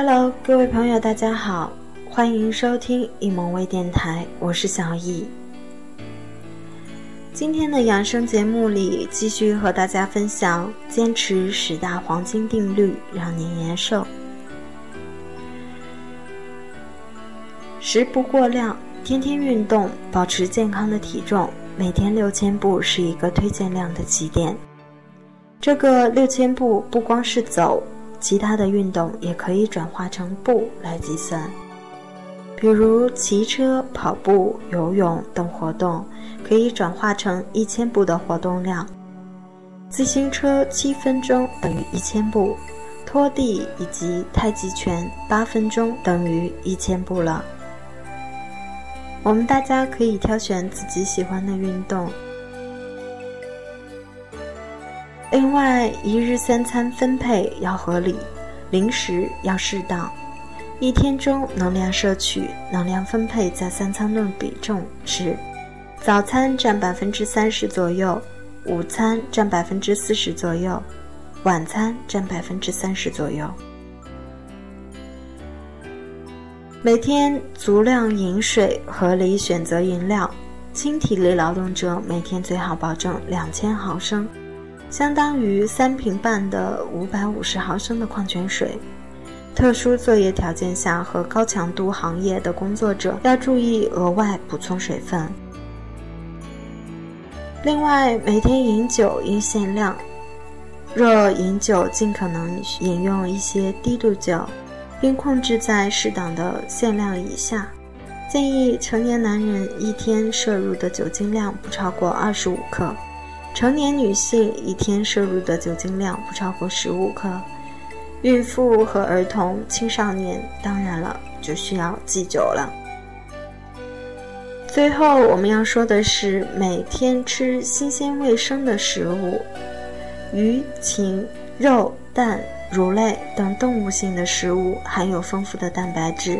Hello，各位朋友，大家好，欢迎收听易萌微电台，我是小易。今天的养生节目里，继续和大家分享坚持十大黄金定律，让您延寿。食不过量，天天运动，保持健康的体重，每天六千步是一个推荐量的起点。这个六千步不光是走。其他的运动也可以转化成步来计算，比如骑车、跑步、游泳等活动，可以转化成一千步的活动量。自行车七分钟等于一千步，拖地以及太极拳八分钟等于一千步了。我们大家可以挑选自己喜欢的运动。另外，一日三餐分配要合理，零食要适当。一天中能量摄取、能量分配在三餐中比重是：早餐占百分之三十左右，午餐占百分之四十左右，晚餐占百分之三十左右。每天足量饮水，合理选择饮料。轻体力劳动者每天最好保证两千毫升。相当于三瓶半的五百五十毫升的矿泉水。特殊作业条件下和高强度行业的工作者要注意额外补充水分。另外，每天饮酒应限量，若饮酒尽可能饮用一些低度酒，并控制在适当的限量以下。建议成年男人一天摄入的酒精量不超过二十五克。成年女性一天摄入的酒精量不超过十五克，孕妇和儿童、青少年当然了就需要忌酒了。最后我们要说的是，每天吃新鲜卫生的食物，鱼、禽、肉、蛋、乳类等动物性的食物含有丰富的蛋白质，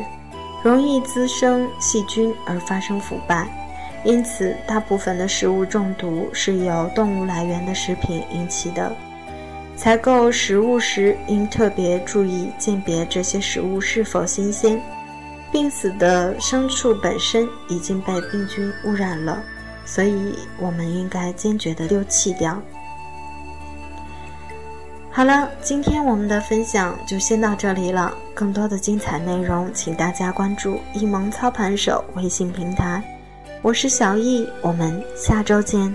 容易滋生细菌而发生腐败。因此，大部分的食物中毒是由动物来源的食品引起的。采购食物时，应特别注意鉴别这些食物是否新鲜。病死的牲畜本身已经被病菌污染了，所以我们应该坚决地丢弃掉。好了，今天我们的分享就先到这里了。更多的精彩内容，请大家关注“一萌操盘手”微信平台。我是小易，我们下周见。